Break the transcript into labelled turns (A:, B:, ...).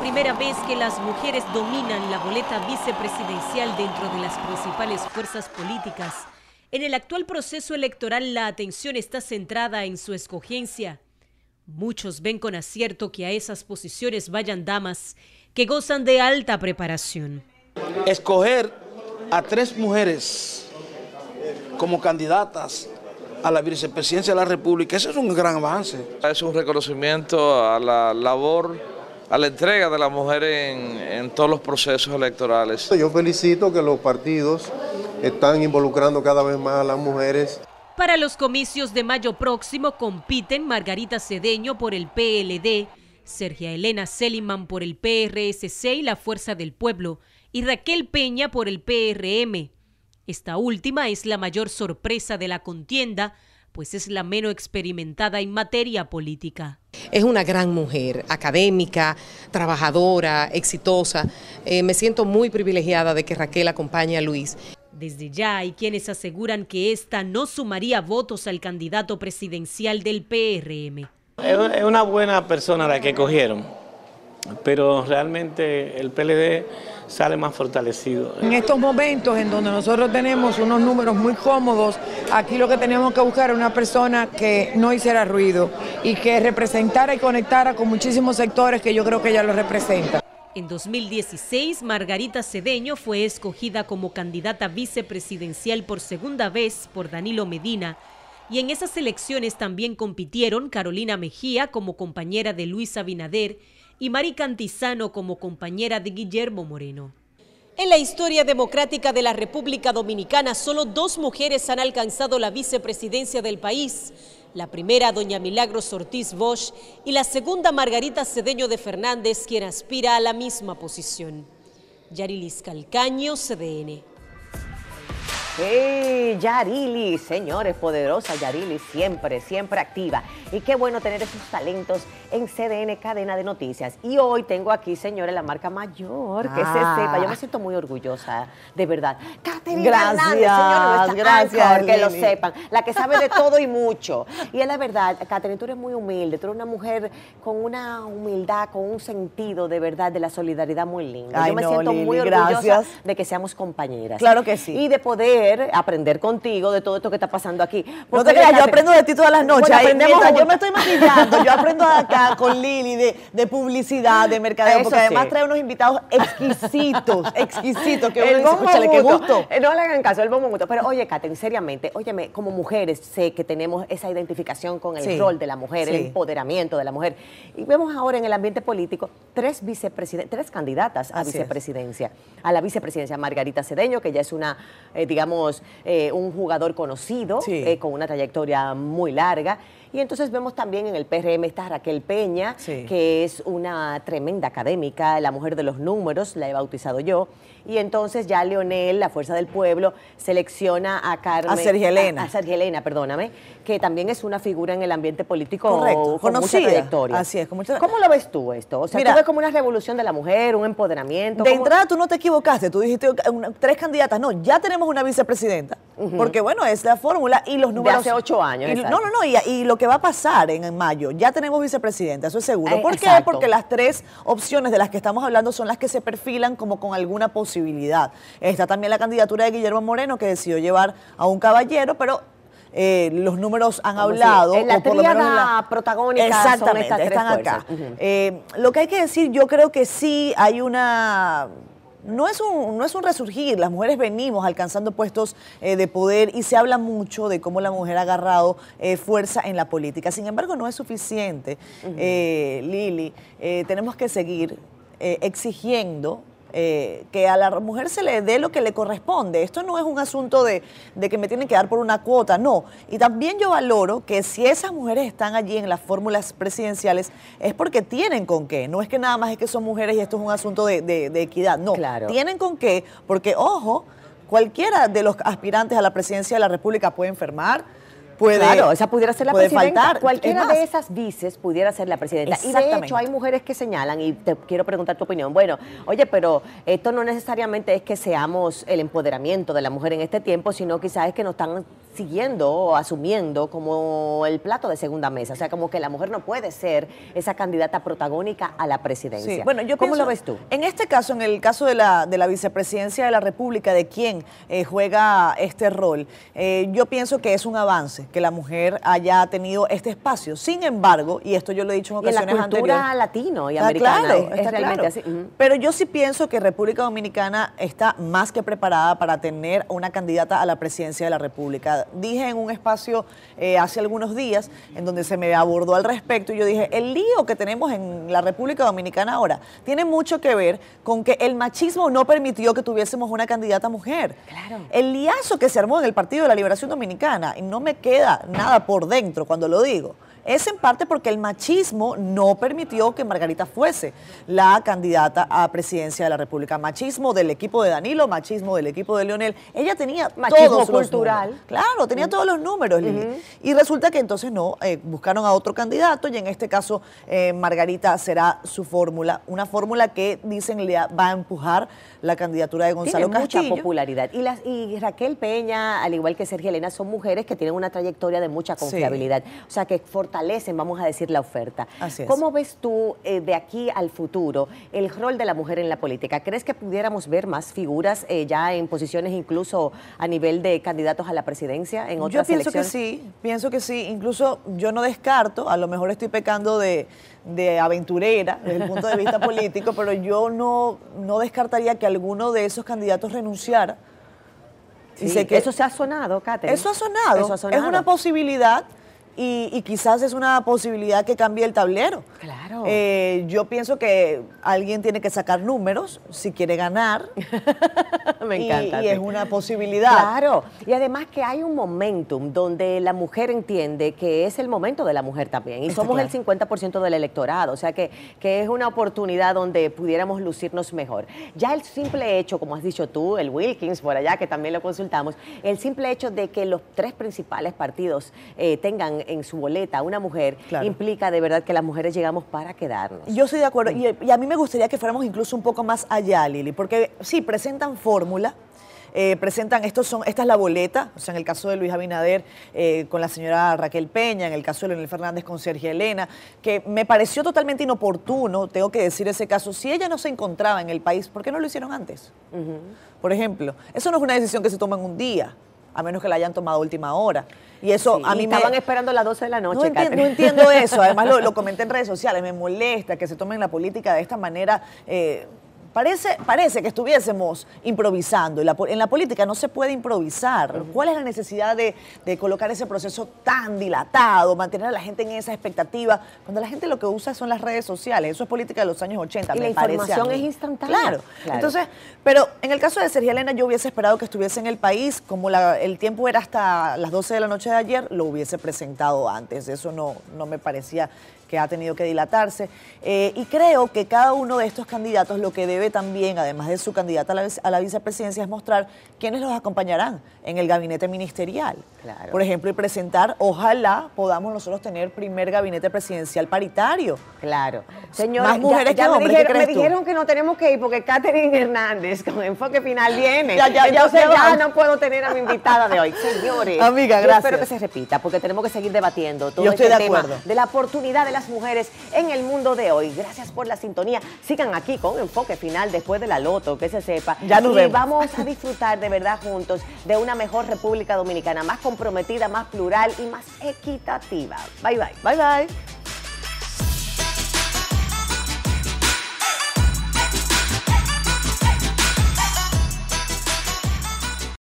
A: primera vez que las mujeres dominan la boleta vicepresidencial dentro de las principales fuerzas políticas. En el actual proceso electoral la atención está centrada en su escogencia. Muchos ven con acierto que a esas posiciones vayan damas que gozan de alta preparación.
B: Escoger a tres mujeres como candidatas a la vicepresidencia de la República, eso es un gran avance.
C: Es un reconocimiento a la labor, a la entrega de la mujer en, en todos los procesos electorales.
D: Yo felicito que los partidos están involucrando cada vez más a las mujeres.
A: Para los comicios de mayo próximo compiten Margarita Cedeño por el PLD, Sergia Elena Seliman por el PRSC y la Fuerza del Pueblo, y Raquel Peña por el PRM. Esta última es la mayor sorpresa de la contienda, pues es la menos experimentada en materia política.
E: Es una gran mujer, académica, trabajadora, exitosa. Eh, me siento muy privilegiada de que Raquel acompañe a Luis.
A: Desde ya hay quienes aseguran que esta no sumaría votos al candidato presidencial del PRM.
F: Es una buena persona la que cogieron, pero realmente el PLD sale más fortalecido.
G: En estos momentos en donde nosotros tenemos unos números muy cómodos, aquí lo que tenemos que buscar es una persona que no hiciera ruido y que representara y conectara con muchísimos sectores que yo creo que ella lo representa.
A: En 2016, Margarita Cedeño fue escogida como candidata vicepresidencial por segunda vez por Danilo Medina y en esas elecciones también compitieron Carolina Mejía como compañera de Luis Abinader y Mari Cantizano como compañera de Guillermo Moreno. En la historia democrática de la República Dominicana, solo dos mujeres han alcanzado la vicepresidencia del país. La primera, doña Milagros Ortiz Bosch, y la segunda, Margarita Cedeño de Fernández, quien aspira a la misma posición. Yarilis Calcaño, CDN.
H: Hey, Yarili, señores, poderosa Yarili, siempre, siempre activa. Y qué bueno tener esos talentos en CDN Cadena de Noticias. Y hoy tengo aquí, señores, la marca mayor, que se
I: Ah.
H: sepa. Yo me siento muy orgullosa, de verdad. Catherine
I: Gracias,
H: señores,
I: gracias,
H: anchor, que lo sepan. La que sabe de todo y mucho. Y es la verdad, Catherine, tú eres muy humilde. Tú eres una mujer con una humildad, con un sentido de verdad, de la solidaridad muy lindo.
I: Ay,
H: Yo me
I: no,
H: siento
I: Lili,
H: muy orgullosa
I: gracias.
H: de que seamos compañeras.
I: Claro que sí.
H: Y de poder aprender contigo de todo esto que está pasando aquí.
I: No te creas, yo aprendo de ti todas las noches.
H: Bueno, aprendemos
I: yo me estoy maquillando, yo aprendo acá con Lili de, de publicidad, de mercadeo,
H: Eso
I: porque además trae unos invitados exquisitos, exquisitos, que uno
H: el
I: dice,
H: bombo
I: "Cónchale, qué gusto.
H: Eh, No le hagan caso, el bombo mutuo. Pero oye, Katen, seriamente, óyeme, como mujeres sé que tenemos esa identificación con el
I: Sí,
H: rol de la mujer, el empoderamiento de la mujer. Y vemos ahora en el ambiente político tres vicepresidentes, tres candidatas a
I: Así es.
H: vicepresidencia. A la vicepresidencia, Margarita Cedeño, que ya es una, eh, digamos, eh, un jugador conocido,
I: Sí.
H: eh, con una trayectoria muy larga. Y entonces vemos también en el PRM está Raquel Peña,
I: Sí.
H: que es una tremenda académica, la mujer de los números, la he bautizado yo. Y entonces ya Leonel, la Fuerza del Pueblo, selecciona a Carmen.
I: A Sergia Elena.
H: A, a Elena, perdóname, que también es una figura en el ambiente político
I: Correcto,
H: con
I: conocida.
H: mucha trayectoria.
I: Así es, con mucha-
H: ¿Cómo lo ves tú esto? O sea,
I: Mira,
H: ¿tú ves como una revolución de la mujer, un empoderamiento?
I: De
H: ¿Cómo-
I: entrada tú no te equivocaste, tú dijiste una- tres candidatas, no, ya tenemos una vicepresidenta, porque bueno, es la fórmula y los números...
H: hace ocho años,
I: y- no, no, no, y, y lo que va a pasar en, mayo, ya tenemos vicepresidenta, eso es seguro. ¿Por qué? Porque las tres opciones de las que estamos hablando son las que se perfilan como con alguna posibilidad. Está también la candidatura de Guillermo Moreno, que decidió llevar a un caballero, pero... eh, los números han
H: si
I: hablado.
H: en la
I: o por lo menos
H: protagónica son
I: Exactamente,
H: estas tres
I: están acá. Eh, lo que hay que decir, yo creo que sí hay una... No es, un, no es un resurgir, las mujeres venimos alcanzando puestos eh, de poder y se habla mucho de cómo la mujer ha agarrado eh, fuerza en la política. Sin embargo, no es suficiente, eh, Lili. Eh, tenemos que seguir exigiendo eh, que a la mujer se le dé lo que le corresponde. Esto no es un asunto de, de que me tienen que dar por una cuota, no. Y también yo valoro que si esas mujeres están allí en las fórmulas presidenciales es porque tienen con qué. No es que nada más es que son mujeres y esto es un asunto de, de- de equidad. No,
H: Claro.
I: tienen con qué, porque ojo, cualquiera de los aspirantes a la presidencia de la República puede enfermar, puede,
H: claro, esa pudiera ser la
I: puede
H: presidenta.
I: faltar.
H: Cualquiera de esas vices pudiera ser la presidenta. Y de hecho hay mujeres que señalan, y te quiero preguntar tu opinión, bueno, oye, pero esto no necesariamente es que seamos el empoderamiento de la mujer en este tiempo, sino quizás es que nos están siguiendo o asumiendo como el plato de segunda mesa. O sea, como que la mujer no puede ser esa candidata protagónica a la presidencia.
I: Sí, bueno, yo
H: ¿Cómo
I: pienso-
H: lo ves tú?
I: En este caso, en el caso de la, de la vicepresidencia de la República, de quien eh, juega este rol, eh, yo pienso que es un avance que la mujer haya tenido este espacio. Sin embargo, y esto yo lo he dicho en
H: Y en la
I: ocasiones
H: cultura
I: anteriores.
H: latino y
I: Está
H: americana
I: claro,
H: es, es
I: está
H: realmente
I: claro.
H: así.
I: Pero yo sí pienso que República Dominicana está más que preparada para tener una candidata a la presidencia de la República. Dije en un espacio eh, hace algunos días en donde se me abordó al respecto y yo dije, el lío que tenemos en la República Dominicana ahora tiene mucho que ver con que el machismo no permitió que tuviésemos una candidata mujer.
H: Claro.
I: El liazo que se armó en el Partido de la Liberación Dominicana, y no me queda nada por dentro cuando lo digo, es en parte porque el machismo no permitió que Margarita fuese la candidata a presidencia de la República. Machismo del equipo de Danilo, machismo del equipo de Leonel. Ella tenía
H: Machismo
I: todos los
H: cultural.
I: Claro, tenía todos los números, Lili. Y resulta que entonces no, eh, buscaron a otro candidato y en este caso eh, Margarita será su fórmula, una fórmula que dicen le va a empujar la candidatura de Gonzalo
H: Tiene mucha
I: Castillo.
H: popularidad. Y, las, y Raquel Peña, al igual que Sergio Elena, son mujeres que tienen una trayectoria de mucha
I: Sí.
H: confiabilidad. O sea, que fortalecen, vamos a decir, la oferta.
I: Así es.
H: ¿Cómo ves tú eh, de aquí al futuro el rol de la mujer en la política? ¿Crees que pudiéramos ver más figuras eh, ya en posiciones incluso a nivel de candidatos a la presidencia en
I: Yo
H: otras
I: pienso que sí, pienso que sí. Incluso yo no descarto, a lo mejor estoy pecando de, de aventurera desde el punto de vista político, pero yo no, no descartaría que alguno de esos candidatos renunciara. Y sé que
H: Eso se ha sonado, Catherine.
I: eso ha sonado.
H: Eso ha sonado.
I: Es una posibilidad y, y quizás es una posibilidad que cambie el tablero.
H: Claro.
I: Eh, yo pienso que alguien tiene que sacar números si quiere ganar.
H: Me encanta.
I: Y, es una posibilidad.
H: Claro, y además que hay un momentum donde la mujer entiende que es el momento de la mujer también. Y
I: Está
H: somos
I: claro.
H: el 50% del electorado, o sea que, que es una oportunidad donde pudiéramos lucirnos mejor. Ya el simple hecho, como has dicho tú, el Wilkins por allá, que también lo consultamos, el simple hecho de que los tres principales partidos eh, tengan en su boleta una mujer,
I: Claro.
H: implica de verdad que las mujeres llegamos para quedarnos.
I: Yo estoy de acuerdo. Y, y a mí me gustaría que fuéramos incluso un poco más allá, Lili, porque sí, presentan fórmula. eh, presentan, estos son, esta es la boleta, o sea, en el caso de Luis Abinader eh, con la señora Raquel Peña, en el caso de Leonel Fernández con Sergio Elena, que me pareció totalmente inoportuno, tengo que decir ese caso, si ella no se encontraba en el país, ¿por qué no lo hicieron antes? Por ejemplo, eso no es una decisión que se toma en un día, a menos que la hayan tomado a última hora. Y eso
H: Sí,
I: a mí me...
H: estaban esperando las 12 de la noche,
I: no entiendo eso, además lo, lo comenté en redes sociales, me molesta que se tomen la política de esta manera. eh, Parece, parece que estuviésemos improvisando. y la en la política no se puede improvisar. ¿Cuál es la necesidad de, de colocar ese proceso tan dilatado, mantener a la gente en esa expectativa, cuando la gente lo que usa son las redes sociales? Eso es política de los años 80.
H: Y
I: me
H: la información es instantánea.
I: Claro.
H: Claro.
I: Entonces, pero en el caso de Sergio Elena, yo hubiese esperado que estuviese en el país. Como la- el tiempo era hasta las 12 de la noche de ayer, lo hubiese presentado antes. Eso no, no me parecía que ha tenido que dilatarse. Eh, y creo que cada uno de estos candidatos lo que debe también, además de su candidata a la, a la vicepresidencia, es mostrar quiénes los acompañarán en el gabinete ministerial.
H: Claro.
I: Por ejemplo, y presentar, ojalá podamos nosotros tener primer gabinete presidencial paritario.
H: Claro. Señora,
I: Más mujeres que
H: me,
I: hombres, ¿qué
H: dijeron, me dijeron que no tenemos que ir porque Catherine Hernández con enfoque final viene.
I: Ya, ya, ya,
H: Entonces
I: ya
H: ya, no puedo tener a mi invitada de hoy. Señores,
I: Amiga,
H: yo
I: gracias.
H: espero que se repita porque tenemos que seguir debatiendo todo
I: Yo estoy
H: este
I: de
H: tema
I: acuerdo.
H: de la oportunidad de las mujeres en el mundo de hoy. Gracias por la sintonía. Sigan aquí con enfoque final después de la loto, que se sepa.
I: Ya nos
H: y
I: vemos.
H: vamos a disfrutar de verdad juntos de una mejor República Dominicana, más comprometida, más plural y más equitativa. Bye bye.
I: Bye bye.